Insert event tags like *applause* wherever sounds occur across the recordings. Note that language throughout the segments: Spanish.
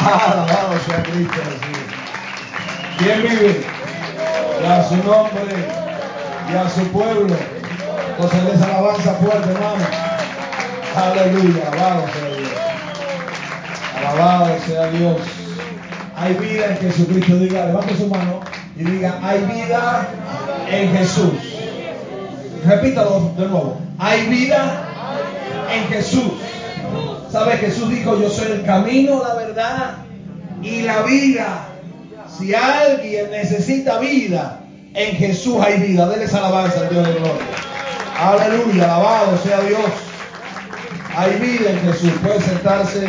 Alabado sea Cristo Jesús. ¿Quién vive? Y a su nombre y a su pueblo. Entonces les alabanza fuerte, hermano. Aleluya, alabado sea Dios. Alabado sea Dios. Hay vida en Jesucristo. Diga, levante su mano y diga, hay vida en Jesús. Repítalo de nuevo. Hay vida en Jesús. ¿Sabe? Jesús dijo, yo soy el camino, la verdad y la vida. Si alguien necesita vida, en Jesús hay vida. Denles alabanza al Dios de gloria. Aleluya, alabado sea Dios. Hay vida en Jesús. Puede sentarse.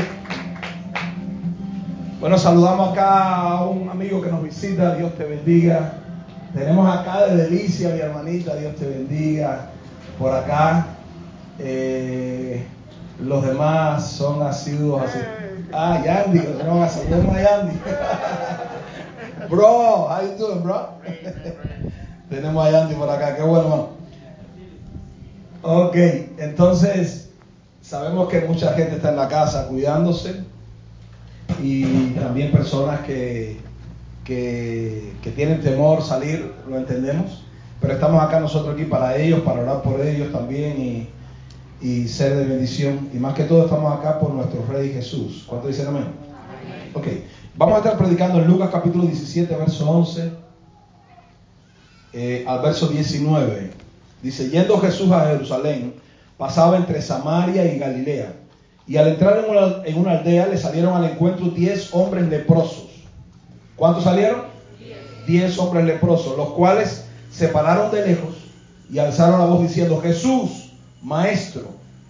Bueno, saludamos acá a un amigo que nos visita. Dios te bendiga. Tenemos acá de delicia, mi hermanita. Dios te bendiga. Por acá. Eh, los demás son asiduos así. Ah, Yandy, no, a Yandy. *laughs* bro, how you doing, bro? *laughs* Tenemos a Yandy por acá, qué bueno. Ok, entonces sabemos que mucha gente está en la casa cuidándose y también personas que, que, que tienen temor salir, lo entendemos, pero estamos acá nosotros aquí para ellos, para orar por ellos también y y ser de bendición. Y más que todo estamos acá por nuestro Rey Jesús. ¿Cuánto dicen amén? Ok, vamos a estar predicando en Lucas capítulo 17, verso 11 eh, al verso 19. Dice, yendo Jesús a Jerusalén, pasaba entre Samaria y Galilea. Y al entrar en una, en una aldea le salieron al encuentro diez hombres leprosos. ¿Cuántos salieron? Diez hombres leprosos, los cuales se pararon de lejos y alzaron la voz diciendo, Jesús, Maestro,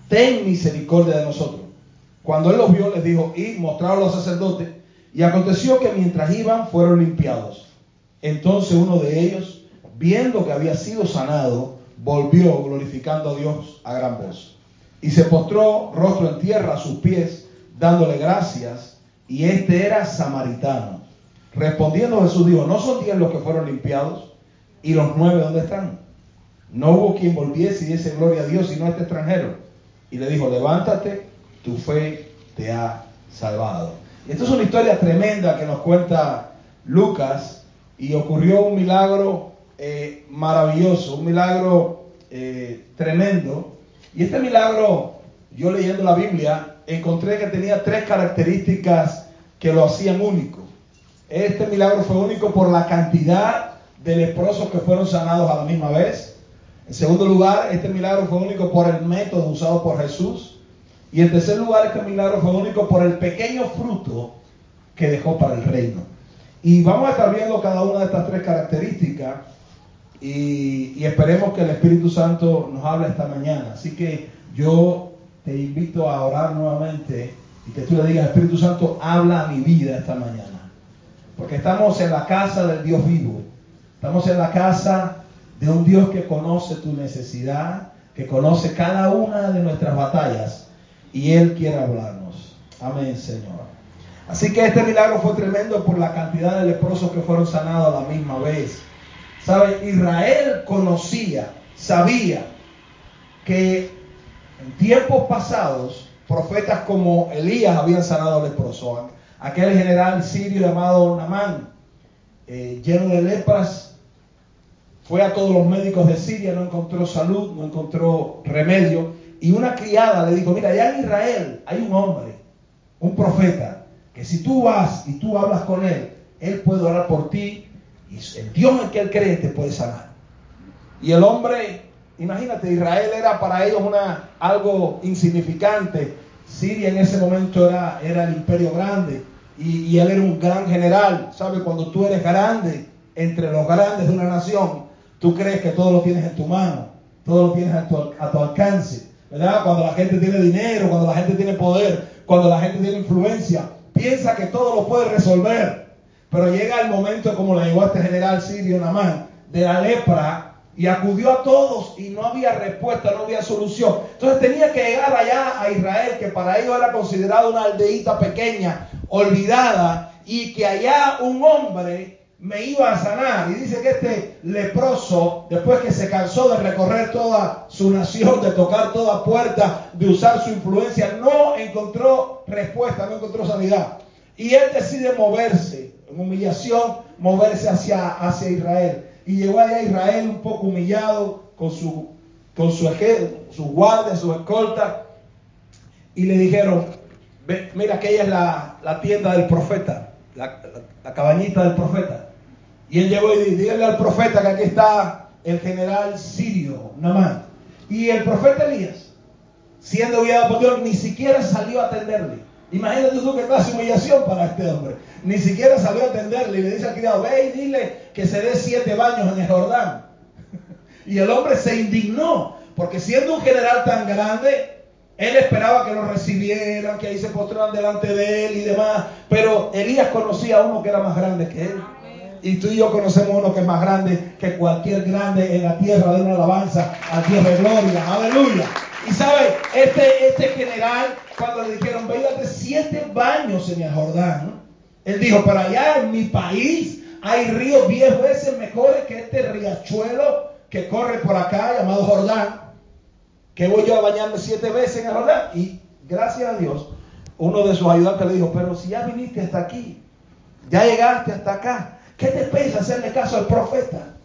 ten misericordia de nosotros. Cuando él los vio, les dijo, y mostraron a los sacerdotes, y aconteció que mientras iban fueron limpiados. Entonces uno de ellos, viendo que había sido sanado, volvió glorificando a Dios a gran voz. Y se postró rostro en tierra a sus pies, dándole gracias, y este era samaritano. Respondiendo Jesús dijo, ¿no son diez los que fueron limpiados? ¿Y los nueve dónde están? No hubo quien volviese y diese gloria a Dios, sino este extranjero. Y le dijo, levántate, tu fe te ha salvado. Y esto es una historia tremenda que nos cuenta Lucas y ocurrió un milagro eh, maravilloso, un milagro eh, tremendo. Y este milagro, yo leyendo la Biblia, encontré que tenía tres características que lo hacían único. Este milagro fue único por la cantidad de leprosos que fueron sanados a la misma vez. En segundo lugar, este milagro fue único por el método usado por Jesús. Y en tercer lugar, este milagro fue único por el pequeño fruto que dejó para el reino. Y vamos a estar viendo cada una de estas tres características y, esperemos que el Espíritu Santo nos hable esta mañana. Así que yo te invito a orar nuevamente y que tú le digas, Espíritu Santo, habla a mi vida esta mañana. Porque estamos en la casa del Dios vivo. Estamos en la casa de un Dios que conoce tu necesidad, que conoce cada una de nuestras batallas y Él quiere hablarnos. Amén, Señor. Así que este milagro fue tremendo por la cantidad de leprosos que fueron sanados a la misma vez. ¿Sabe? Israel conocía, sabía que en tiempos pasados profetas como Elías habían sanado leprosos. Aquel general sirio llamado Namán, eh, lleno de lepras, fue a todos los médicos de Siria, no encontró salud, no encontró remedio. Y una criada le dijo, mira, allá en Israel hay un hombre, un profeta, que si tú vas y tú hablas con él, él puede orar por ti y el Dios en que él cree te puede sanar. Y el hombre, imagínate, Israel era para ellos una, algo insignificante. Siria en ese momento era, era el imperio grande y, y él era un gran general. ¿Sabes? Cuando tú eres grande entre los grandes de una nación, tú crees que todo lo tienes en tu mano, todo lo tienes a tu, alcance. ¿Verdad? Cuando la gente tiene dinero, cuando la gente tiene poder, cuando la gente tiene influencia, piensa que todo lo puede resolver. Pero llega el momento, como le llegó este general sirio Namán, de la lepra, y acudió a todos y no había respuesta, no había solución. Entonces tenía que llegar allá a Israel, que para ellos era considerado una aldeíta pequeña, olvidada, y que allá un hombre me iba a sanar. Y dice que este leproso, después que se cansó de recorrer toda su nación, de tocar toda puerta, de usar su influencia, no encontró respuesta, no encontró sanidad. Y él decide moverse, en humillación, moverse hacia, hacia Israel. Y llegó allá a Israel un poco humillado con su, con su, su guardia, su escolta. Y le dijeron, mira, aquella es la, tienda del profeta, la, cabañita del profeta. Y él llegó y dijo, dígale al profeta que aquí está el general sirio, Namán. Y el profeta Elías, siendo enviado por Dios, ni siquiera salió a atenderle. Imagínate tú qué clase de humillación para este hombre. Ni siquiera salió a atenderle y le dice al criado, ve y dile que se dé siete baños en el Jordán. *laughs* y el hombre se indignó, porque siendo un general tan grande, él esperaba que lo recibieran, que ahí se postraran delante de él y demás. Pero Elías conocía a uno que era más grande que él. Y tú y yo conocemos a uno que es más grande que cualquier grande en la tierra. De una alabanza al Dios de gloria. Aleluya. Y sabe, este, este general, cuando le dijeron, de siete baños en el Jordán, él dijo, para allá en mi país hay ríos diez veces mejores que este riachuelo que corre por acá llamado Jordán que voy yo a bañarme siete veces en el Jordán. Y gracias a Dios, uno de sus ayudantes le dijo, pero si ya viniste hasta aquí, ya llegaste hasta acá, ¿qué te pesa hacerle caso al profeta?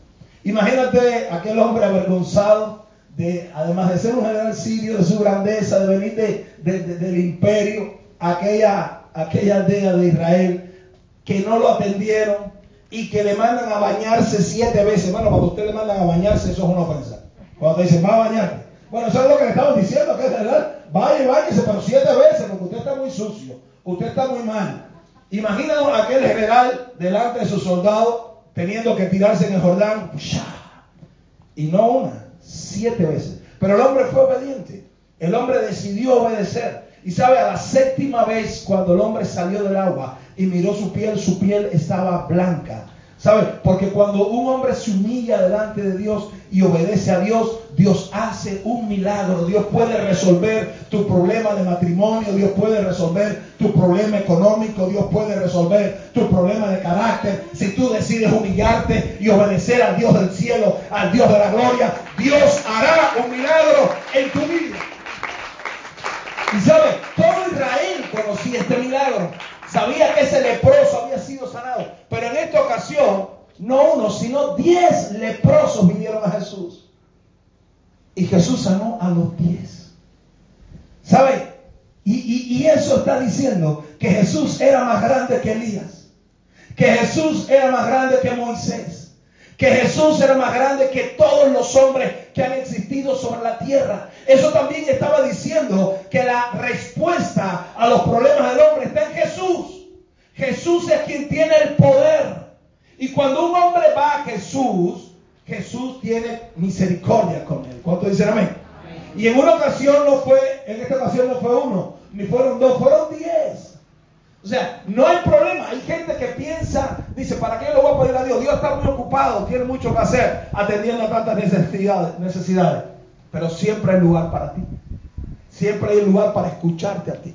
Imagínate aquel hombre avergonzado, de, además de ser un general sirio, de su grandeza, de venir del imperio, aquella, aquella aldea de Israel, que no lo atendieron y que le mandan a bañarse siete veces. Bueno, cuando usted le mandan a bañarse, eso es una ofensa. Cuando te dicen, va a bañarte. Bueno, eso es lo que le estamos diciendo, que es verdad. Vaya y váyase, pero siete veces, porque usted está muy sucio, usted está muy mal. Imagina aquel general delante de sus soldados teniendo que tirarse en el Jordán, y no una, siete veces. Pero el hombre fue obediente, el hombre decidió obedecer. Y sabe, a la séptima vez cuando el hombre salió del agua y miró su piel, su piel estaba blanca ¿Sabe? Porque cuando un hombre se humilla delante de Dios y obedece a Dios, Dios hace un milagro. Dios puede resolver tu problema de matrimonio, Dios puede resolver tu problema económico, Dios puede resolver tu problema de carácter. Si tú decides humillarte y obedecer al Dios del cielo, al Dios de la gloria, Dios hará un milagro en tu vida. Y sabe, todo Israel conocía este milagro. Sabía que ese leproso había sido sanado. Pero en esta ocasión, no uno, sino diez leprosos vinieron a Jesús. Y Jesús sanó a los diez. ¿Sabe? Y, y, eso está diciendo que Jesús era más grande que Elías. Que Jesús era más grande que Moisés. Que Jesús era más grande que todos los hombres que han existido sobre la tierra. Eso también estaba diciendo que la respuesta a los problemas del hombre está en Jesús. Jesús es quien tiene el poder. Y cuando un hombre va a Jesús, Jesús tiene misericordia con él. ¿Cuánto dicen amén? Y en una ocasión no fue, en esta ocasión no fue uno, ni fueron dos, fueron diez. O sea, no hay problema. Hay gente que piensa, dice, ¿para qué lo voy a pedir a Dios? Dios está muy ocupado, tiene mucho que hacer, atendiendo a tantas necesidades. necesidades. Pero siempre hay lugar para ti. Siempre hay lugar para escucharte a ti.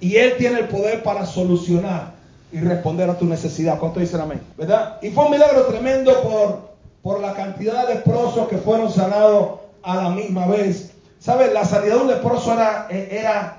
Y Él tiene el poder para solucionar y responder a tu necesidad. ¿Cuánto dicen amén? ¿Verdad? Y fue un milagro tremendo por, por la cantidad de leprosos que fueron sanados a la misma vez. ¿Sabes? La sanidad de un leproso era, era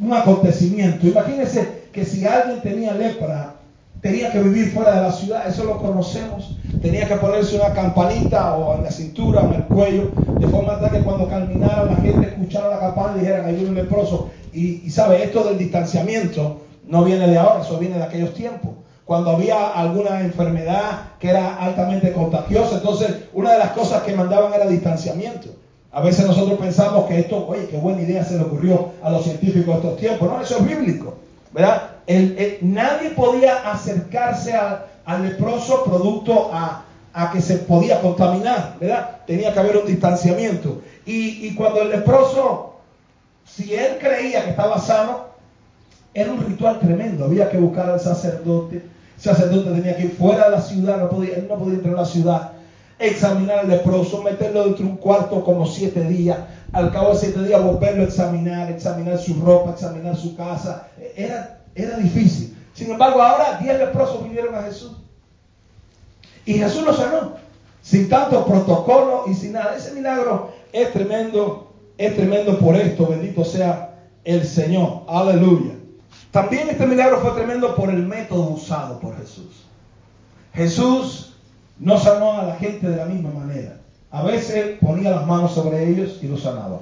un acontecimiento. Imagínense que si alguien tenía lepra, tenía que vivir fuera de la ciudad, eso lo conocemos. Tenía que ponerse una campanita o en la cintura o en el cuello, de forma tal que cuando caminara la gente escuchara la campana y dijera, hay un leproso. Y, y sabe, esto del distanciamiento no viene de ahora, eso viene de aquellos tiempos. Cuando había alguna enfermedad que era altamente contagiosa, entonces una de las cosas que mandaban era distanciamiento. A veces nosotros pensamos que esto, oye, qué buena idea se le ocurrió a los científicos de estos tiempos. No, eso es bíblico. ¿verdad? nadie podía acercarse al leproso producto a, que se podía contaminar, ¿verdad? Tenía que haber un distanciamiento. Y, y cuando el leproso, si él creía que estaba sano, era un ritual tremendo. Había que buscar al sacerdote. El sacerdote tenía que ir fuera de la ciudad, no podía, él no podía entrar a la ciudad. Examinar al leproso, meterlo dentro de un cuarto como siete días. Al cabo de siete días volverlo a examinar, examinar su ropa, examinar su casa. Era era difícil. Sin embargo, ahora diez leprosos vinieron a Jesús. Y Jesús los sanó. Sin tanto protocolo y sin nada. Ese milagro es tremendo. Es tremendo por esto. Bendito sea el Señor. Aleluya. También este milagro fue tremendo por el método usado por Jesús. Jesús no sanó a la gente de la misma manera. A veces ponía las manos sobre ellos y los sanaba.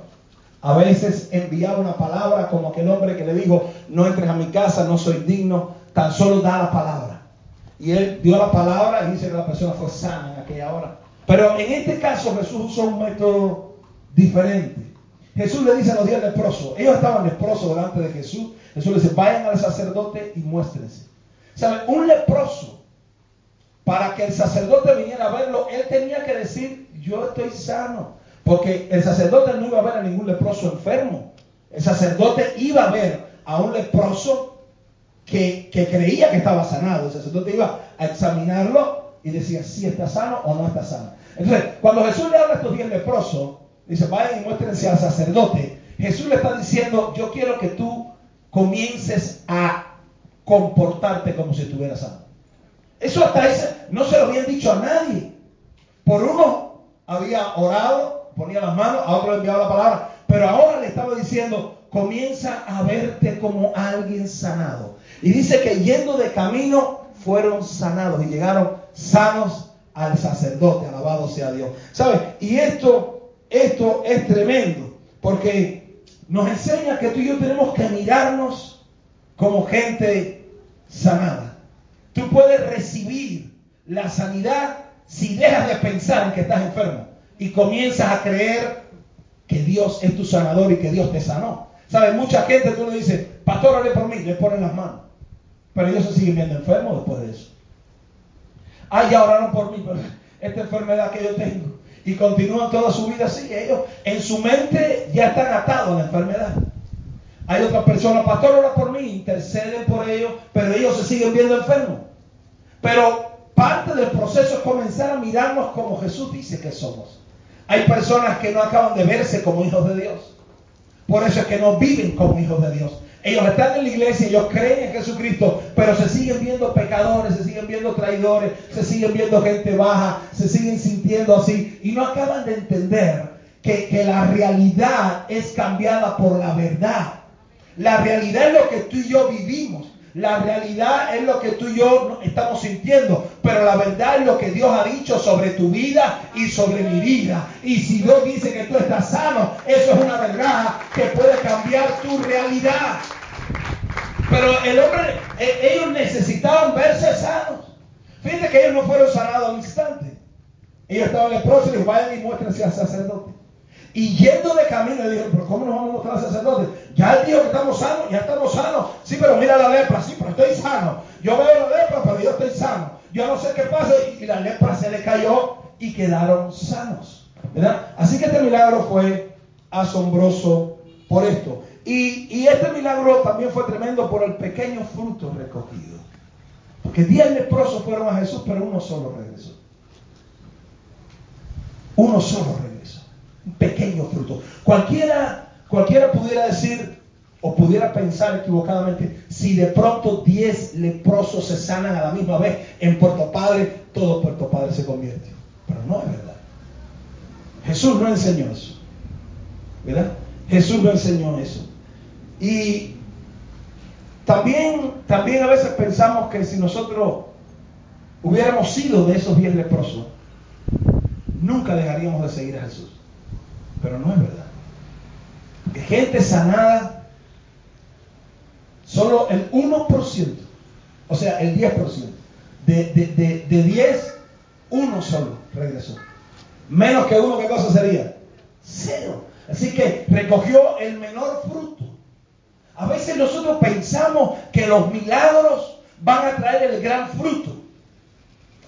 A veces enviaba una palabra como aquel hombre que le dijo, no entres a mi casa, no soy digno, tan solo da la palabra. Y él dio la palabra y dice que la persona fue sana en aquella hora. Pero en este caso Jesús usó un método diferente. Jesús le dice a los diez leprosos, ellos estaban leprosos delante de Jesús. Jesús le dice, vayan al sacerdote y muéstrense. ¿Saben? Un leproso, para que el sacerdote viniera a verlo, él tenía que decir, yo estoy sano. Porque el sacerdote no iba a ver a ningún leproso enfermo. El sacerdote iba a ver a un leproso que, creía que estaba sanado. El sacerdote iba a examinarlo y decía si está sano o no está sano. Entonces, cuando Jesús le habla a estos diez leprosos, dice, vayan y muéstrense al sacerdote. Jesús le está diciendo, yo quiero que tú comiences a comportarte como si estuvieras sano. Eso hasta ese no se lo habían dicho a nadie. Por uno había orado, ponía las manos, a otro le enviaba la palabra, pero ahora le estaba diciendo, comienza a verte como alguien sanado. Y dice que yendo de camino fueron sanados y llegaron sanos al sacerdote, alabado sea Dios. ¿Sabes? Y esto, esto es tremendo, porque nos enseña que tú y yo tenemos que mirarnos como gente sanada. Tú puedes recibir la sanidad si dejas de pensar en que estás enfermo y comienzas a creer que Dios es tu sanador y que Dios te sanó. ¿Sabes? Mucha gente tú le dices, pastor, ore por mí, le ponen las manos. Pero ellos se siguen viendo enfermos después de eso. Ah, ya oraron por mí, pero esta enfermedad que yo tengo. Y continúan toda su vida así. Ellos en su mente ya están atados a la enfermedad. Hay otras personas, pastor, ora por mí, interceden por ellos, pero ellos se siguen viendo enfermos. Pero parte del proceso es comenzar a mirarnos como Jesús dice que somos. Hay personas que no acaban de verse como hijos de Dios. Por eso es que no viven como hijos de Dios. Ellos están en la iglesia, ellos creen en Jesucristo, pero se siguen viendo pecadores, se siguen viendo traidores, se siguen viendo gente baja, se siguen sintiendo así y no acaban de entender que, que la realidad es cambiada por la verdad. La realidad es lo que tú y yo vivimos. La realidad es lo que tú y yo estamos sintiendo, pero la verdad es lo que Dios ha dicho sobre tu vida y sobre mi vida. Y si Dios dice que tú estás sano, eso es una verdad que puede cambiar tu realidad. Pero el hombre, e, ellos necesitaban verse sanos. Fíjate que ellos no fueron sanados al instante. Ellos estaban leprosos y vayan y muéstrense al sacerdote. Y yendo de camino le dijeron, pero ¿cómo nos vamos a mostrar al sacerdote? Ya él dijo que estamos sanos, ya estamos sanos. Sí, pero mira la lepra, sí, pero estoy sano. Yo veo la lepra, pero yo estoy sano. Yo no sé qué pasa. Y la lepra se le cayó y quedaron sanos. ¿verdad? Así que este milagro fue asombroso por esto. Y, y este milagro también fue tremendo por el pequeño fruto recogido. Porque diez leprosos fueron a Jesús, pero uno solo regresó. Uno solo regresó. Pequeño fruto. Cualquiera, cualquiera pudiera decir o pudiera pensar equivocadamente, si de pronto diez leprosos se sanan a la misma vez en Puerto Padre, todo Puerto Padre se convierte. Pero no es verdad. Jesús no enseñó eso. ¿Verdad? Jesús no enseñó eso. Y también, también a veces pensamos que si nosotros hubiéramos sido de esos diez leprosos, nunca dejaríamos de seguir a Jesús. Pero no es verdad. Gente sanada, solo el 1%, o sea, el 10%, de, de, de, de 10, uno solo regresó. Menos que uno, ¿qué cosa sería? Cero. Así que recogió el menor fruto. A veces nosotros pensamos que los milagros van a traer el gran fruto,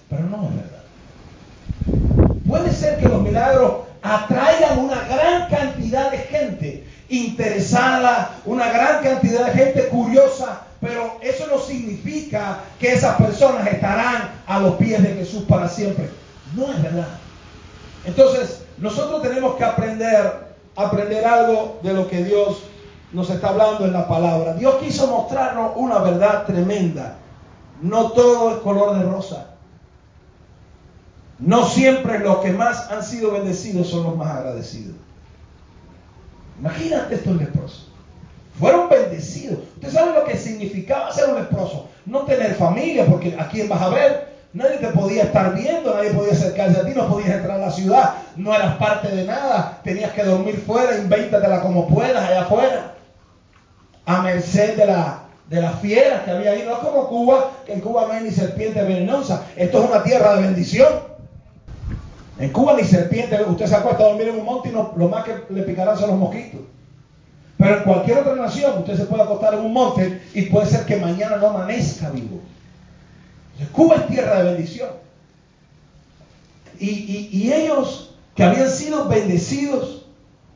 pero no es verdad. Puede ser que los milagros atraigan una gran cantidad de gente interesada, una gran cantidad de gente curiosa, pero eso no significa que esas personas estarán a los pies de Jesús para siempre. No es verdad. Entonces, nosotros tenemos que aprender, aprender algo de lo que Dios nos está hablando en la palabra. Dios quiso mostrarnos una verdad tremenda. No todo es color de rosa. No siempre los que más han sido bendecidos son los más agradecidos. Imagínate estos leprosos. Fueron bendecidos. Usted sabe lo que significaba ser un leproso. No tener familia, porque a quién vas a ver. Nadie te podía estar viendo, nadie podía acercarse a ti, no podías entrar a la ciudad, no eras parte de nada, tenías que dormir fuera, invéntatela como puedas allá afuera, a merced de, la, de las fieras que había ahí. No es como Cuba, que en Cuba no hay ni serpiente venenosa, esto es una tierra de bendición. En Cuba ni serpiente, usted se acuesta a dormir en un monte y no, lo más que le picarán son los mosquitos. Pero en cualquier otra nación usted se puede acostar en un monte y puede ser que mañana no amanezca vivo. Cuba es tierra de bendición. Y, ellos que habían sido bendecidos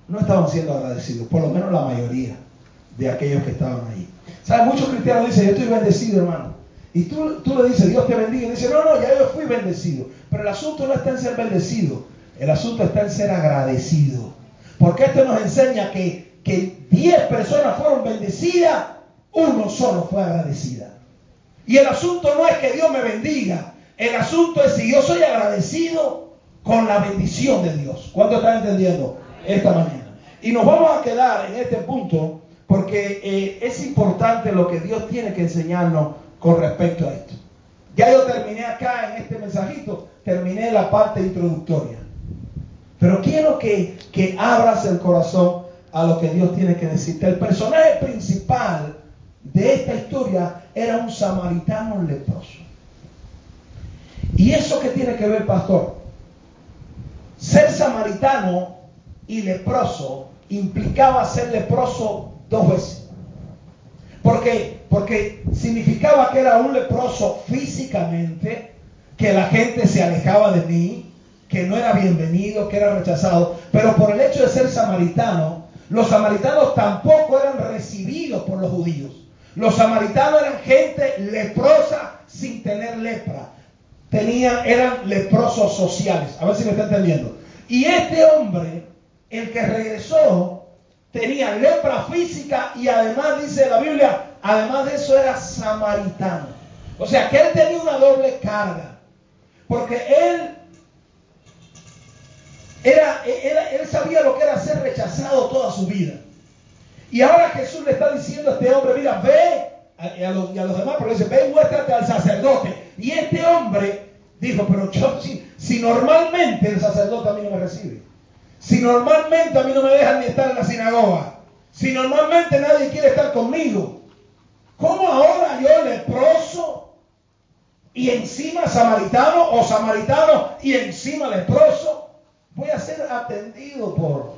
no estaban siendo agradecidos, por lo menos la mayoría de aquellos que estaban ahí. ¿Sabes? Muchos cristianos dicen, yo estoy bendecido, hermano. Y tú, tú le dices, Dios te bendiga. Y dice, no, no, ya yo fui bendecido. Pero el asunto no está en ser bendecido. El asunto está en ser agradecido. Porque esto nos enseña que, que 10 personas fueron bendecidas, uno solo fue agradecida. Y el asunto no es que Dios me bendiga, el asunto es si yo soy agradecido con la bendición de Dios. ¿Cuánto están entendiendo esta mañana? Y nos vamos a quedar en este punto porque eh, es importante lo que Dios tiene que enseñarnos con respecto a esto. Ya yo terminé acá en este mensajito, terminé la parte introductoria. Pero quiero que, que abras el corazón a lo que Dios tiene que decirte. El personaje principal de esta historia era un samaritano leproso. ¿Y eso qué tiene que ver, pastor? Ser samaritano y leproso implicaba ser leproso dos veces. Porque, porque significaba que era un leproso físicamente, que la gente se alejaba de mí, que no era bienvenido, que era rechazado. Pero por el hecho de ser samaritano, los samaritanos tampoco eran recibidos por los judíos. Los samaritanos eran gente leprosa sin tener lepra. Eran leprosos sociales. A ver si me está entendiendo. Y este hombre, el que regresó, tenía lepra física y además dice la Biblia, además de eso era samaritano. O sea que él tenía una doble carga. Porque él era, él sabía lo que era ser rechazado toda su vida. Y ahora Jesús le está diciendo a este hombre, mira, ve, a, los, demás, pero le dice, ve y muéstrate al sacerdote. Y este hombre dijo, pero yo, si normalmente el sacerdote a mí no me recibe, si normalmente a mí no me dejan ni estar en la sinagoga, si normalmente nadie quiere estar conmigo, ¿cómo ahora yo leproso y encima samaritano o samaritano y encima leproso voy a ser atendido por,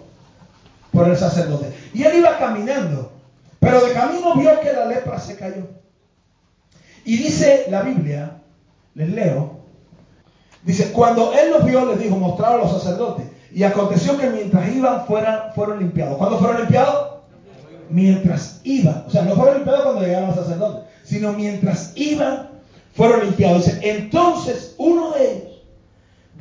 por el sacerdote. Y él iba caminando, pero de camino vio que la lepra se cayó. Y dice la Biblia, les leo, dice, cuando él los vio, les dijo, mostraron a los sacerdotes. Y aconteció que mientras iban, fueron limpiados. ¿Cuándo fueron limpiados? Mientras iban. O sea, no fueron limpiados cuando llegaron los sacerdotes, sino mientras iban, fueron limpiados. Dice, entonces uno de ellos,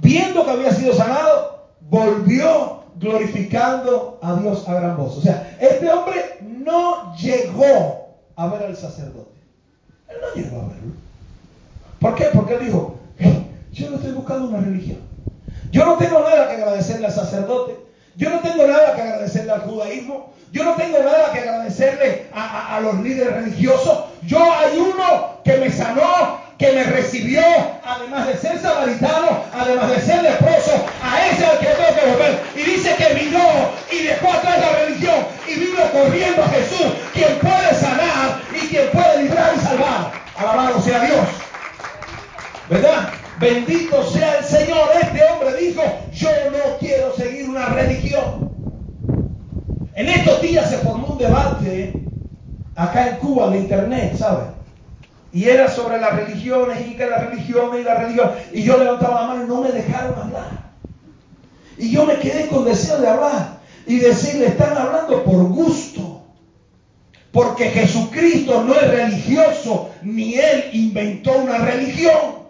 viendo que había sido sanado, volvió glorificando a Dios a gran voz. O sea, este hombre no llegó a ver al sacerdote. Él no llegó a verlo. ¿Por qué? Porque él dijo, yo no estoy buscando una religión. Yo no tengo nada que agradecerle al sacerdote. Yo no tengo nada que agradecerle al judaísmo. Yo no tengo nada que agradecerle a, a los líderes religiosos. Yo hay uno que me sanó que me recibió, además de ser samaritano, además de ser leproso, a ese al que tengo que volver. Y dice que miró y dejó atrás la religión y vino corriendo a Jesús, Y era sobre las religiones y que las religiones y la religión. Y yo levantaba la mano y no me dejaron hablar. Y yo me quedé con deseo de hablar y decirle, están hablando por gusto. Porque Jesucristo no es religioso, ni Él inventó una religión.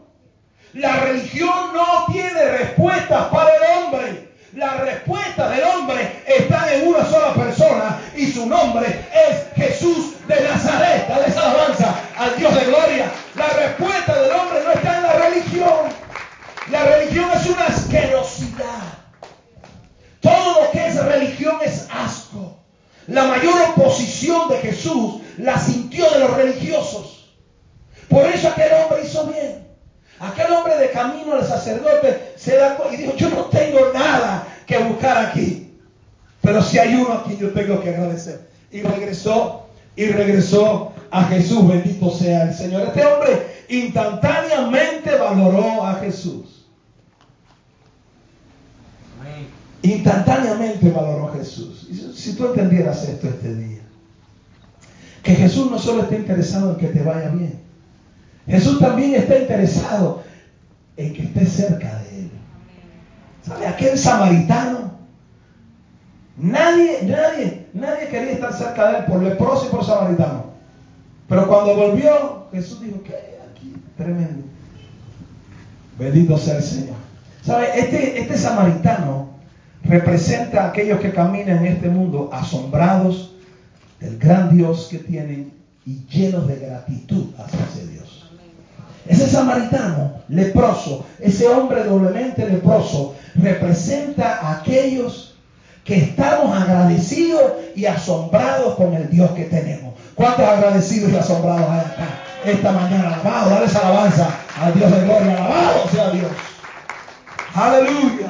La religión no tiene respuestas para el hombre. La respuesta del hombre está en una sola persona y su nombre es Jesús de Nazaret. Dale esa alabanza al Dios de gloria. La respuesta del hombre no está en la religión. La religión es una asquerosidad. Todo lo que es religión es asco. La mayor oposición de Jesús la sintió de los religiosos. Por eso aquel hombre hizo bien camino el sacerdote se da y dijo, yo no tengo nada que buscar aquí, pero si hay uno a quien yo tengo que agradecer. Y regresó, y regresó a Jesús, bendito sea el Señor. Este hombre instantáneamente valoró a Jesús. Instantáneamente valoró a Jesús. Si tú entendieras esto este día, que Jesús no solo está interesado en que te vaya bien, Jesús también está interesado en que estés cerca de Él. ¿Sabe? Aquel samaritano, nadie, nadie, nadie quería estar cerca de Él por leproso y por samaritano. Pero cuando volvió, Jesús dijo, ¿qué hay aquí? Tremendo. Bendito sea el Señor. ¿Sabe? Este, este samaritano representa a aquellos que caminan en este mundo asombrados del gran Dios que tienen y llenos de gratitud hacia ese Dios. Ese samaritano leproso, ese hombre doblemente leproso, representa a aquellos que estamos agradecidos y asombrados con el Dios que tenemos. ¿Cuántos agradecidos y asombrados hay acá esta mañana? Alabado, dale esa alabanza al Dios de gloria. Alabado sea Dios. Aleluya.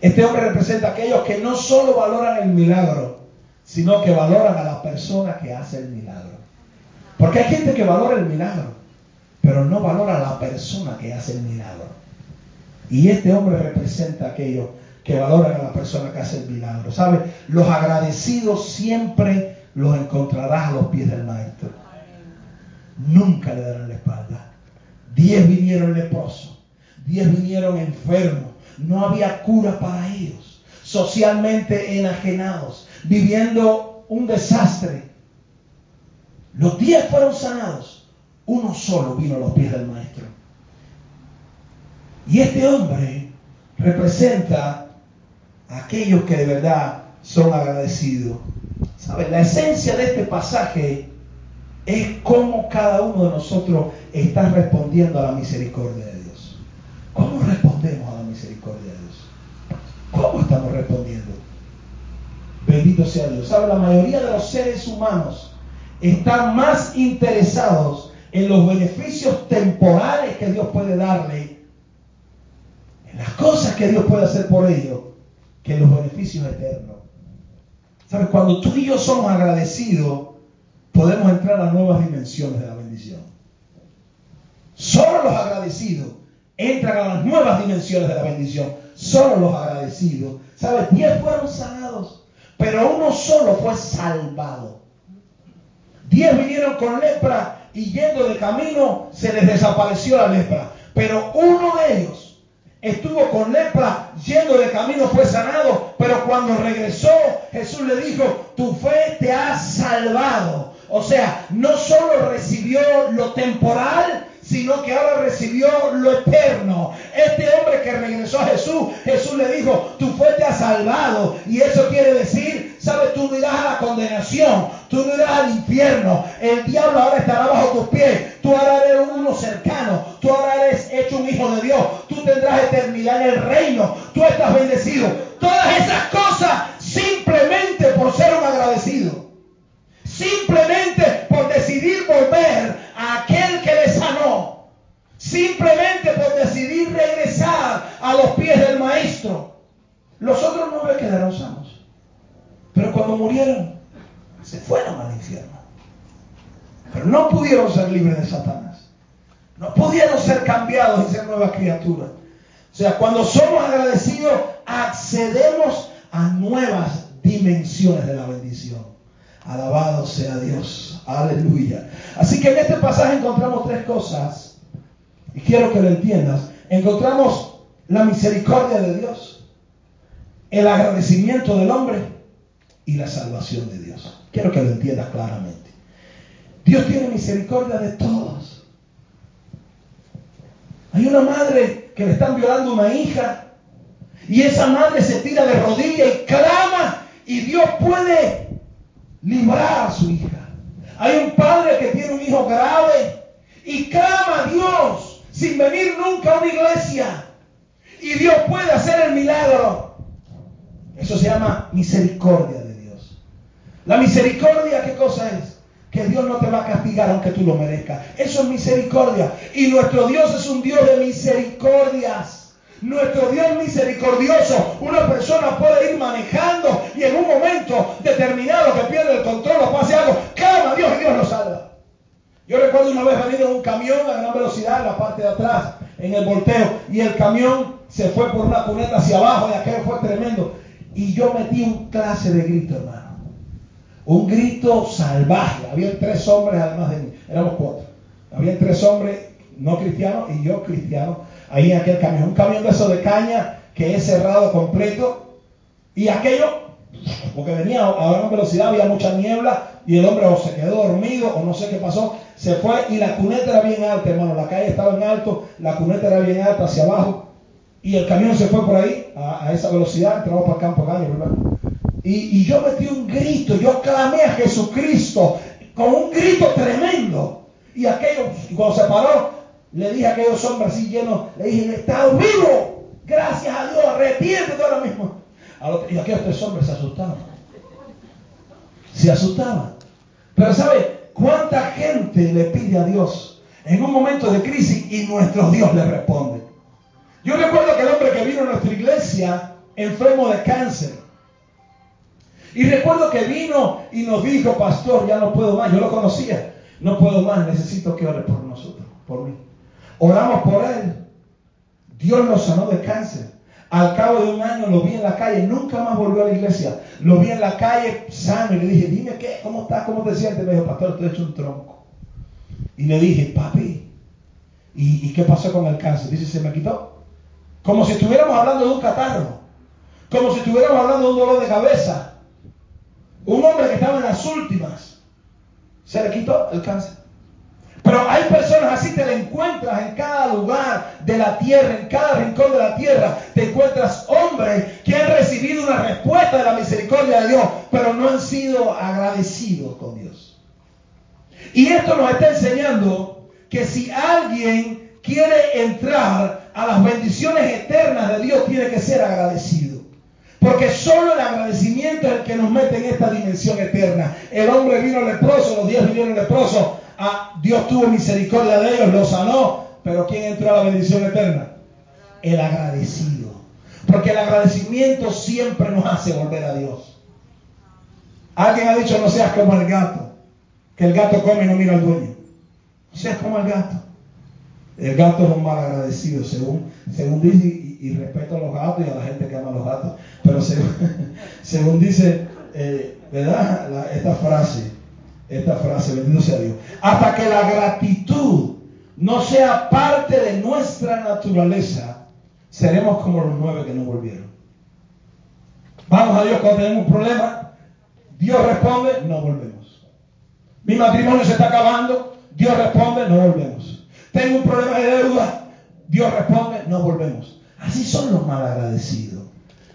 Este hombre representa a aquellos que no solo valoran el milagro, sino que valoran a la persona que hace el milagro. Porque hay gente que valora el milagro, pero no valora a la persona que hace el milagro. Y este hombre representa a aquellos que valoran a la persona que hace el milagro. ¿Sabe? Los agradecidos siempre los encontrarás a los pies del maestro. Nunca le darán la espalda. Diez vinieron leprosos, diez vinieron enfermos. No había cura para ellos. Socialmente enajenados, viviendo un desastre. Los diez fueron sanados. Uno solo vino a los pies del maestro. Y este hombre representa a aquellos que de verdad son agradecidos. ¿Saben? La esencia de este pasaje es cómo cada uno de nosotros está respondiendo a la misericordia de Dios. ¿Cómo respondemos a la misericordia de Dios? ¿Cómo estamos respondiendo? Bendito sea Dios. ¿Sabe? La mayoría de los seres humanos están más interesados en los beneficios temporales que Dios puede darle, en las cosas que Dios puede hacer por ellos, que en los beneficios eternos. ¿Sabes? Cuando tú y yo somos agradecidos, podemos entrar a nuevas dimensiones de la bendición. Solo los agradecidos entran a las nuevas dimensiones de la bendición. Solo los agradecidos. ¿Sabes? Diez fueron sanados, pero uno solo fue salvado. Diez vinieron con lepra y yendo de camino se les desapareció la lepra. Pero uno de ellos estuvo con lepra, yendo de camino fue sanado, pero cuando regresó Jesús le dijo, tu fe te ha salvado. O sea, no solo recibió lo temporal, sino que ahora recibió lo eterno. Este hombre que regresó a Jesús, Jesús le dijo, tu fe te ha salvado. Y eso quiere decir, sabes, tú no irás a la condenación, tú no irás al infierno. El diablo ahora estará bajo tus pies. Tú ahora eres uno cercano, tú ahora eres hecho un hijo de Dios. Tú tendrás eternidad en el reino, tú estás bendecido. Todas esas cosas simplemente por ser un agradecido. Simplemente por decidir volver a aquel que le sanó. Simplemente por decidir regresar a los pies del maestro. Los otros nueve quedaron sanos. Pero cuando murieron, se fueron al infierno. Pero no pudieron ser libres de Satanás. No pudieron ser cambiados y ser nuevas criaturas. O sea, cuando somos agradecidos, accedemos a nuevas dimensiones de la bendición. Alabado sea Dios. Aleluya. Así que en este pasaje encontramos tres cosas. Y quiero que lo entiendas. Encontramos la misericordia de Dios, el agradecimiento del hombre y la salvación de Dios. Quiero que lo entiendas claramente. Dios tiene misericordia de todos. Hay una madre que le están violando a una hija y esa madre se tira de rodillas y clama y Dios puede librar a su hija. Hay un padre que tiene un hijo grave y clama a Dios sin venir nunca a una iglesia. Y Dios puede hacer el milagro. Eso se llama misericordia. La misericordia, ¿qué cosa es? que Dios no te va a castigar aunque tú lo merezcas. Eso es misericordia. Y nuestro Dios es un Dios de misericordias. Nuestro Dios misericordioso. Una persona puede ir manejando y en un momento determinado que pierde el control o pase algo, clama a Dios y Dios lo salva. Yo recuerdo una vez venir en un camión a gran velocidad en la parte de atrás, en el volteo, y el camión se fue por una cuneta hacia abajo y aquello fue tremendo. Y yo metí un clase de grito, hermano. Un grito salvaje. Había tres hombres además de mí. Éramos cuatro. Había tres hombres no cristianos y yo cristiano ahí en aquel camión. Un camión de eso de caña que es cerrado completo. Y aquello, porque venía a gran velocidad, había mucha niebla y el hombre o se quedó dormido o no sé qué pasó. Se fue y la cuneta era bien alta, hermano. La calle estaba en alto, la cuneta era bien alta hacia abajo. Y el camión se fue por ahí a, esa velocidad, entramos para el campo gallo, ¿verdad? Y, yo metí un grito, yo clamé a Jesucristo con un grito tremendo. Y aquello, cuando se paró, le dije a aquellos hombres así llenos, le dije, estás vivo, gracias a Dios, arrepiéntete ahora mismo. Y aquellos tres hombres se asustaban. Se asustaban. Pero ¿sabe cuánta gente le pide a Dios en un momento de crisis y nuestro Dios le responde? Yo recuerdo que el hombre que vino a nuestra iglesia enfermo de cáncer, y recuerdo que vino y nos dijo, pastor, ya no puedo más. Yo lo conocía. No puedo más, necesito que ore por nosotros, por mí. Oramos por él. Dios lo sanó de cáncer. Al cabo de un año lo vi en la calle, nunca más volvió a la iglesia. Lo vi en la calle sano y le dije, dime qué, cómo estás, cómo te sientes. Me dijo, pastor, estoy hecho un tronco. Y le dije, papi, ¿y, ¿y qué pasó con el cáncer? Dice, se me quitó. Como si estuviéramos hablando de un catarro. Como si estuviéramos hablando de un dolor de cabeza. Un hombre que estaba en las últimas, se le quitó el cáncer. Pero hay personas así, te la encuentras en cada lugar de la tierra, en cada rincón de la tierra. Te encuentras hombres que han recibido una respuesta de la misericordia de Dios, pero no han sido agradecidos con Dios. Y esto nos está enseñando que si alguien quiere entrar a las bendiciones eternas de Dios, tiene que ser agradecido. Porque solo el agradecimiento es el que nos mete en esta dimensión eterna. El hombre vino leproso, los diez vinieron leprosos. Ah, Dios tuvo misericordia de ellos, los sanó. Pero ¿quién entró a la bendición eterna? El agradecido. Porque el agradecimiento siempre nos hace volver a Dios. Alguien ha dicho no seas como el gato. Que el gato come y no mira al dueño. No seas como el gato. El gato es un mal agradecido, según, según dice, y respeto a los gatos y a la gente que ama a los gatos. Pero *laughs* según, dice, eh, ¿verdad? esta frase, esta frase, bendito sea Dios. Hasta que la gratitud no sea parte de nuestra naturaleza, seremos como los nueve que no volvieron. Vamos a Dios cuando tenemos un problema, Dios responde, no volvemos. Mi matrimonio se está acabando, Dios responde, no volvemos. Tengo un problema de deuda, Dios responde, no volvemos. Así son los malagradecidos.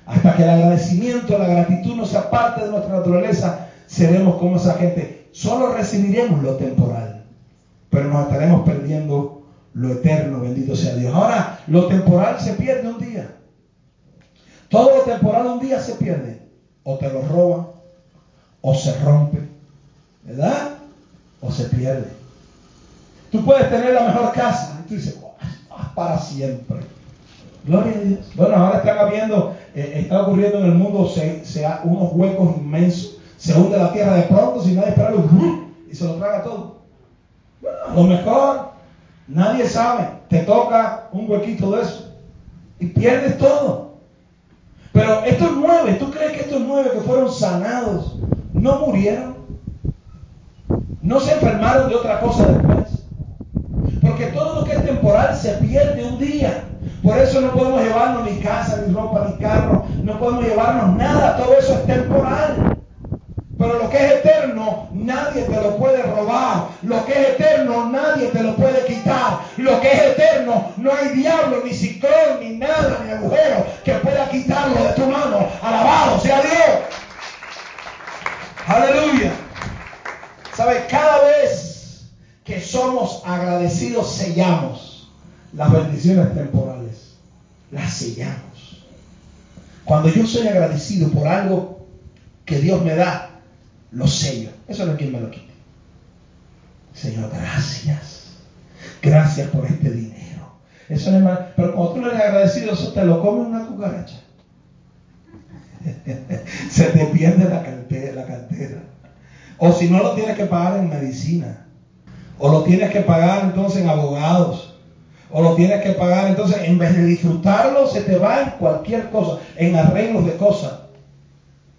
Hasta que el agradecimiento, la gratitud no sea parte de nuestra naturaleza, seremos como esa gente. Solo recibiremos lo temporal, pero nos estaremos perdiendo lo eterno, bendito sea Dios. Ahora, lo temporal se pierde un día. Todo lo temporal un día se pierde. O te lo roban, o se rompe, ¿verdad? O se pierde. Tú puedes tener la mejor casa y tú dices, para siempre. Gloria a Dios. Bueno, ahora están habiendo, eh, está ocurriendo en el mundo se, unos huecos inmensos. Se hunde la tierra de pronto sin nadie esperarlo y se lo traga todo. Bueno, a lo mejor nadie sabe. Te toca un huequito de eso y pierdes todo. Pero estos nueve, ¿tú crees que estos nueve que fueron sanados no murieron? ¿No se enfermaron de otra cosa después? Porque todo lo que es temporal se pierde un día. Por eso no podemos llevarnos ni casa, ni ropa, ni carro, no podemos llevarnos nada, todo eso es temporal. Pero lo que es eterno, nadie te lo puede robar. Lo que es eterno, nadie te lo puede quitar. Lo que es eterno, no hay diablo, ni ciclón, ni nada, ni agujero que pueda quitarlo de tu mano. Alabado sea Dios. Aleluya. ¿Sabe? Cada vez que somos agradecidos, sellamos las bendiciones temporales la sellamos. Cuando yo soy agradecido por algo que Dios me da, lo sello. Eso no es quien me lo quite. Señor, gracias. Gracias por este dinero. Eso es más, pero cuando tú le eres agradecido, eso te lo come una cucaracha. *laughs* Se te pierde la cartera, la cartera. O si no lo tienes que pagar en medicina. O lo tienes que pagar entonces en abogados. O lo tienes que pagar entonces en vez de disfrutarlo, se te va en cualquier cosa, en arreglos de cosas.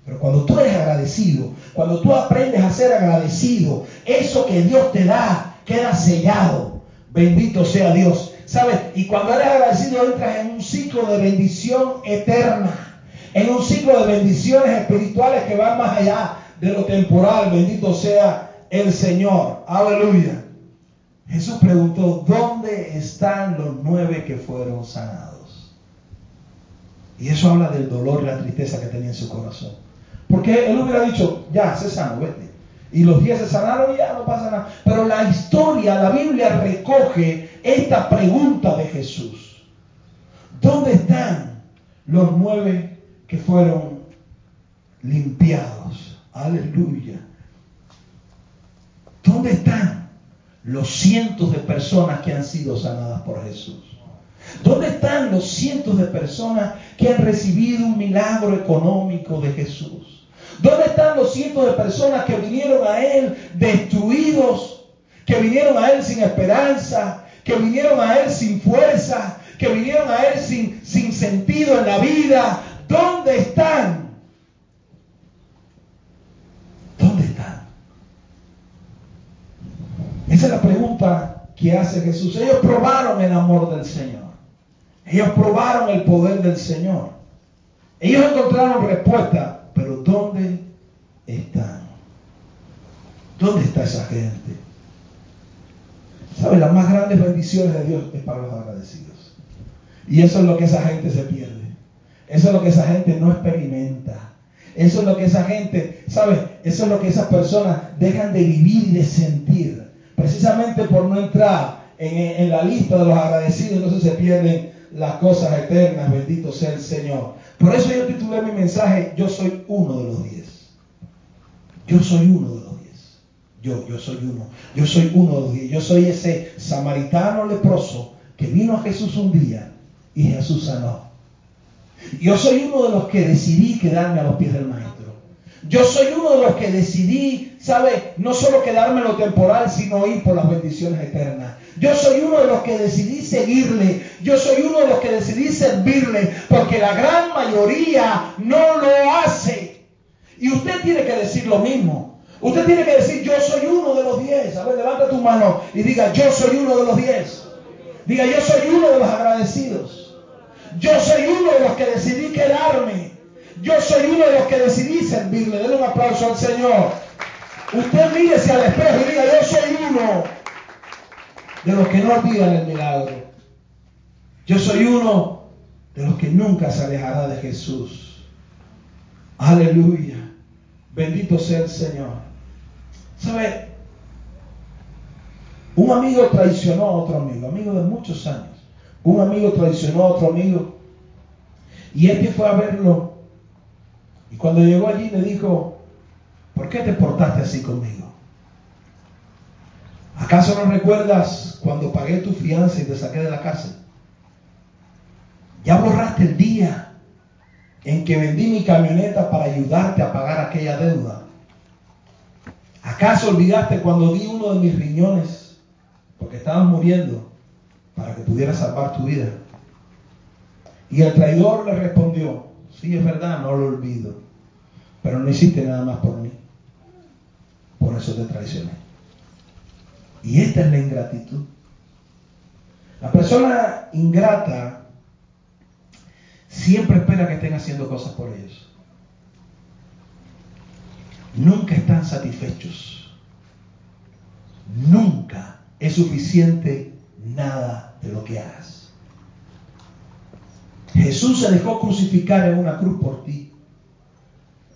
Pero cuando tú eres agradecido, cuando tú aprendes a ser agradecido, eso que Dios te da queda sellado. Bendito sea Dios. ¿Sabes? Y cuando eres agradecido entras en un ciclo de bendición eterna. En un ciclo de bendiciones espirituales que van más allá de lo temporal. Bendito sea el Señor. Aleluya. Jesús preguntó, ¿dónde están los nueve que fueron sanados? Y eso habla del dolor y la tristeza que tenía en su corazón. Porque él hubiera dicho, ya, se sano, vete. Y los diez se sanaron y ya no pasa nada. Pero la historia, la Biblia recoge esta pregunta de Jesús. ¿Dónde están los nueve que fueron limpiados? Aleluya. ¿Dónde están los cientos de personas que han sido sanadas por Jesús? ¿Dónde están los cientos de personas que han recibido un milagro económico de Jesús? ¿Dónde están los cientos de personas que vinieron a Él destruidos? Que vinieron a Él sin esperanza, que vinieron a Él sin fuerza, que vinieron a Él sin, sin sentido en la vida. ¿Dónde están? ¿Dónde están? Esa pregunta que hace Jesús. Ellos probaron el amor del Señor. Ellos probaron el poder del Señor. Ellos encontraron respuesta pero ¿dónde están? ¿Dónde está esa gente? ¿Sabe? Las más grandes bendiciones de Dios es para los agradecidos. Y eso es lo que esa gente se pierde. Eso es lo que esa gente no experimenta. Eso es lo que esa gente, ¿sabe? Eso es lo que esas personas dejan de vivir y de sentir. Precisamente por no entrar en, la lista de los agradecidos, entonces se pierden las cosas eternas. Bendito sea el Señor. Por eso yo titulé mi mensaje, yo soy uno de los diez. Yo soy uno de los diez. Yo, yo soy uno. Yo soy uno de los diez. Yo soy ese samaritano leproso que vino a Jesús un día y Jesús sanó. Yo soy uno de los que decidí quedarme a los pies del maestro. Yo soy uno de los que decidí, ¿sabe? No solo quedarme en lo temporal, sino ir por las bendiciones eternas. Yo soy uno de los que decidí seguirle. Yo soy uno de los que decidí servirle. Porque la gran mayoría no lo hace. Y usted tiene que decir lo mismo. Usted tiene que decir, yo soy uno de los diez. A ver, levanta tu mano y diga, yo soy uno de los diez. Diga, yo soy uno de los agradecidos. Yo soy uno de los que decidí quedarme. Yo soy uno de los que decidí servirle. Denle un aplauso al Señor. Usted mírese al espejo y diga, yo soy uno de los que no olvidan el milagro. Yo soy uno de los que nunca se alejará de Jesús. Aleluya. Bendito sea el Señor. ¿Sabe? Un amigo traicionó a otro amigo, amigo de muchos años. Un amigo traicionó a otro amigo. Y este fue a verlo. Y cuando llegó allí le dijo, ¿por qué te portaste así conmigo? ¿Acaso no recuerdas cuando pagué tu fianza y te saqué de la cárcel? Ya borraste el día en que vendí mi camioneta para ayudarte a pagar aquella deuda. ¿Acaso olvidaste cuando di uno de mis riñones porque estabas muriendo para que pudiera salvar tu vida? Y el traidor le respondió, sí es verdad, no lo olvido, pero no hiciste nada más por mí. Eso te. Y esta es la ingratitud. La persona ingrata siempre espera que estén haciendo cosas por ellos. Nunca están satisfechos. Nunca es suficiente nada de lo que hagas. Jesús se dejó crucificar en una cruz por ti.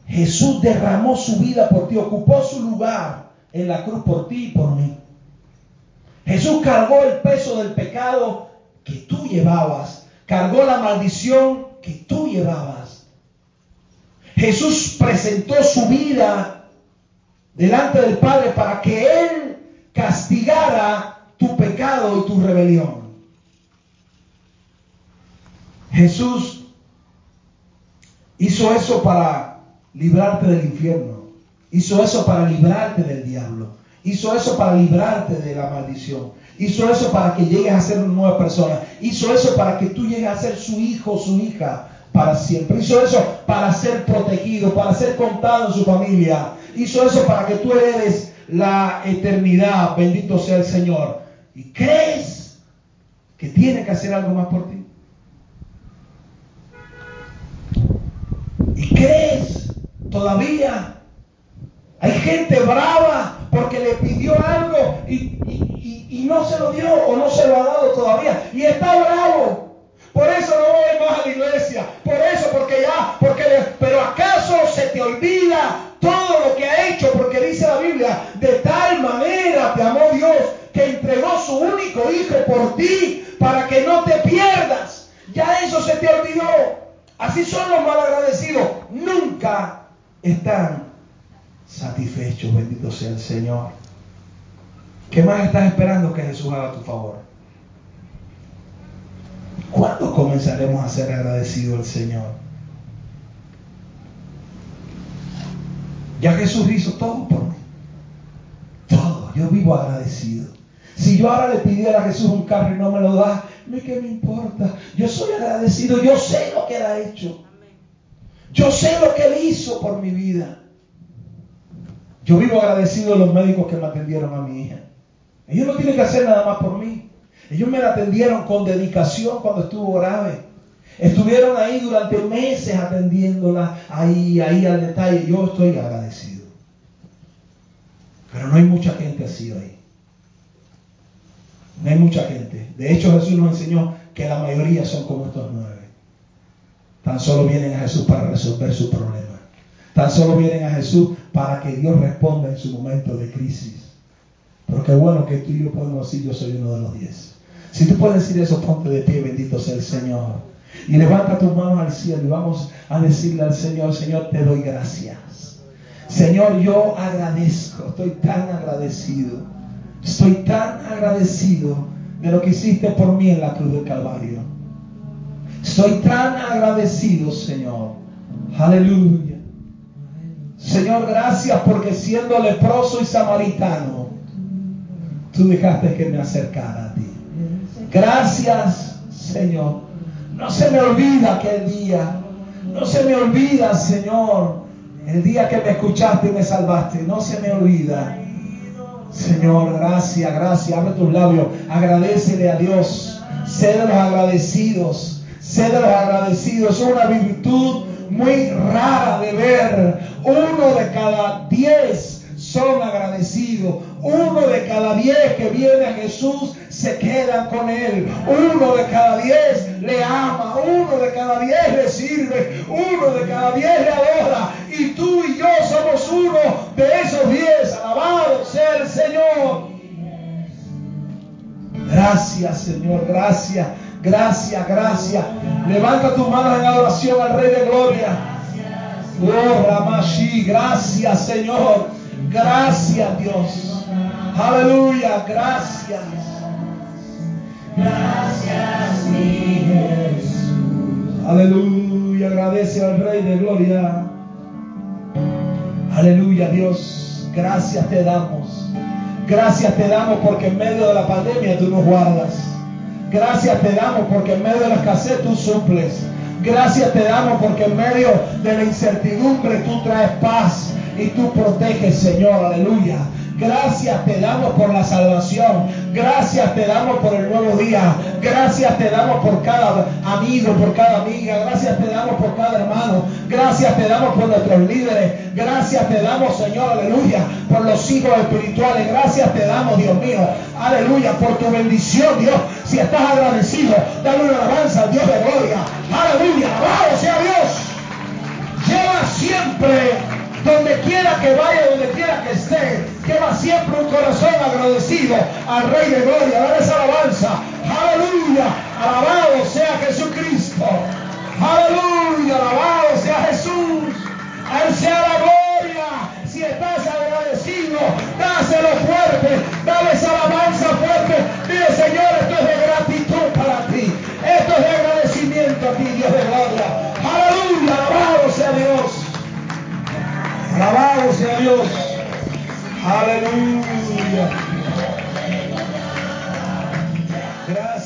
Jesús derramó su vida por ti, ocupó su lugar en la cruz por ti y por mí. Jesús cargó el peso del pecado que tú llevabas, cargó la maldición que tú llevabas. Jesús presentó su vida delante del Padre para que Él castigara tu pecado y tu rebelión. Jesús hizo eso para librarte del infierno. Hizo eso para librarte del diablo. Hizo eso para librarte de la maldición. Hizo eso para que llegues a ser una nueva persona. Hizo eso para que tú llegues a ser su hijo o su hija para siempre. Hizo eso para ser protegido, para ser contado en su familia. Hizo eso para que tú heredes la eternidad. Bendito sea el Señor. ¿Y crees que tiene que hacer algo más por ti? ¿Y crees todavía? Hay gente brava porque le pidió algo y, no se lo dio o no se lo ha dado todavía. Y está bravo. Por eso no voy más a la iglesia. Por eso, porque ya, porque, pero acaso se te olvida todo lo que ha hecho, porque dice la Biblia, de tal manera te amó Dios que entregó su único hijo por ti para que no te pierdas. Ya eso se te olvidó. Así son los malagradecidos. Nunca están satisfechos. Bendito sea el Señor. ¿Qué más estás esperando que Jesús haga a tu favor? ¿Cuándo comenzaremos a ser agradecidos al Señor? Ya Jesús hizo todo por mí. Todo. Yo vivo agradecido. Si yo ahora le pidiera a Jesús un carro y no me lo da, ¿qué me importa? Yo soy agradecido. Yo sé lo que Él ha hecho. Yo sé lo que Él hizo por mi vida. Yo vivo agradecido de los médicos que me atendieron a mi hija. Ellos no tienen que hacer nada más por mí. Ellos me atendieron con dedicación cuando estuvo grave. Estuvieron ahí durante meses atendiéndola ahí, ahí al detalle. Yo estoy agradecido. Pero no hay mucha gente así hoy. No hay mucha gente. De hecho, Jesús nos enseñó que la mayoría son como estos nueve. Tan solo vienen a Jesús para resolver su problema. Tan solo vienen a Jesús para que Dios responda en su momento de crisis. Pero qué bueno que tú y yo podemos decir, yo soy uno de los diez. Si tú puedes decir eso, ponte de pie, bendito sea el Señor. Y levanta tus manos al cielo y vamos a decirle al Señor, Señor, te doy gracias. Señor, yo agradezco, estoy tan agradecido. Estoy tan agradecido de lo que hiciste por mí en la cruz del Calvario. Estoy tan agradecido, Señor. Aleluya. Señor, gracias porque siendo leproso y samaritano, tú dejaste que me acercara a ti. Gracias, Señor. No se me olvida aquel día. No se me olvida, Señor, el día que me escuchaste y me salvaste. No se me olvida. Señor, gracias, gracias. Abre tus labios. Agradecele a Dios. Sé de los agradecidos. Los agradecidos. Es una virtud muy rara de ver. Uno de cada diez son agradecidos. Uno de cada diez que viene a Jesús se queda con Él. Uno de cada diez le ama. Uno de cada diez le sirve. Uno de cada diez le adora. Y tú y yo somos uno de esos diez. Alabado sea el Señor. Gracias, Señor. Gracias. Gracias, gracias. Levanta tus manos en adoración al Rey de Gloria. Oh, gracias, Señor. Gracias, Dios. Aleluya, gracias. Gracias, mi Jesús. Aleluya, agradece al Rey de Gloria. Aleluya, Dios. Gracias te damos. Gracias te damos porque en medio de la pandemia tú nos guardas. Gracias te damos porque en medio de la escasez tú suples. Gracias te damos porque en medio de la incertidumbre tú traes paz y tú proteges, Señor. Aleluya. Gracias te damos por la salvación. Gracias te damos por el nuevo día. Gracias te damos por cada amigo, por cada amiga. Gracias te damos por cada hermano. Gracias te damos por nuestros líderes. Gracias te damos, Señor, aleluya, por los hijos espirituales. Gracias te damos, Dios mío, aleluya, por tu bendición, Dios. Si estás agradecido, dale una alabanza al Dios de gloria. Aleluya, alabado sea Dios. Lleva siempre donde quiera que vaya, donde quiera que esté, lleva siempre un corazón agradecido al Rey de Gloria. Dale esa alabanza. Aleluya. Alabado sea Jesucristo. Aleluya. Alabado sea Jesús. A Él sea la gloria. Si estás agradecido, dáselo fuerte. Dale esto es de agradecimiento a ti, Dios de gloria. Aleluya, alabado sea Dios. Alabado sea Dios. Aleluya. Gracias.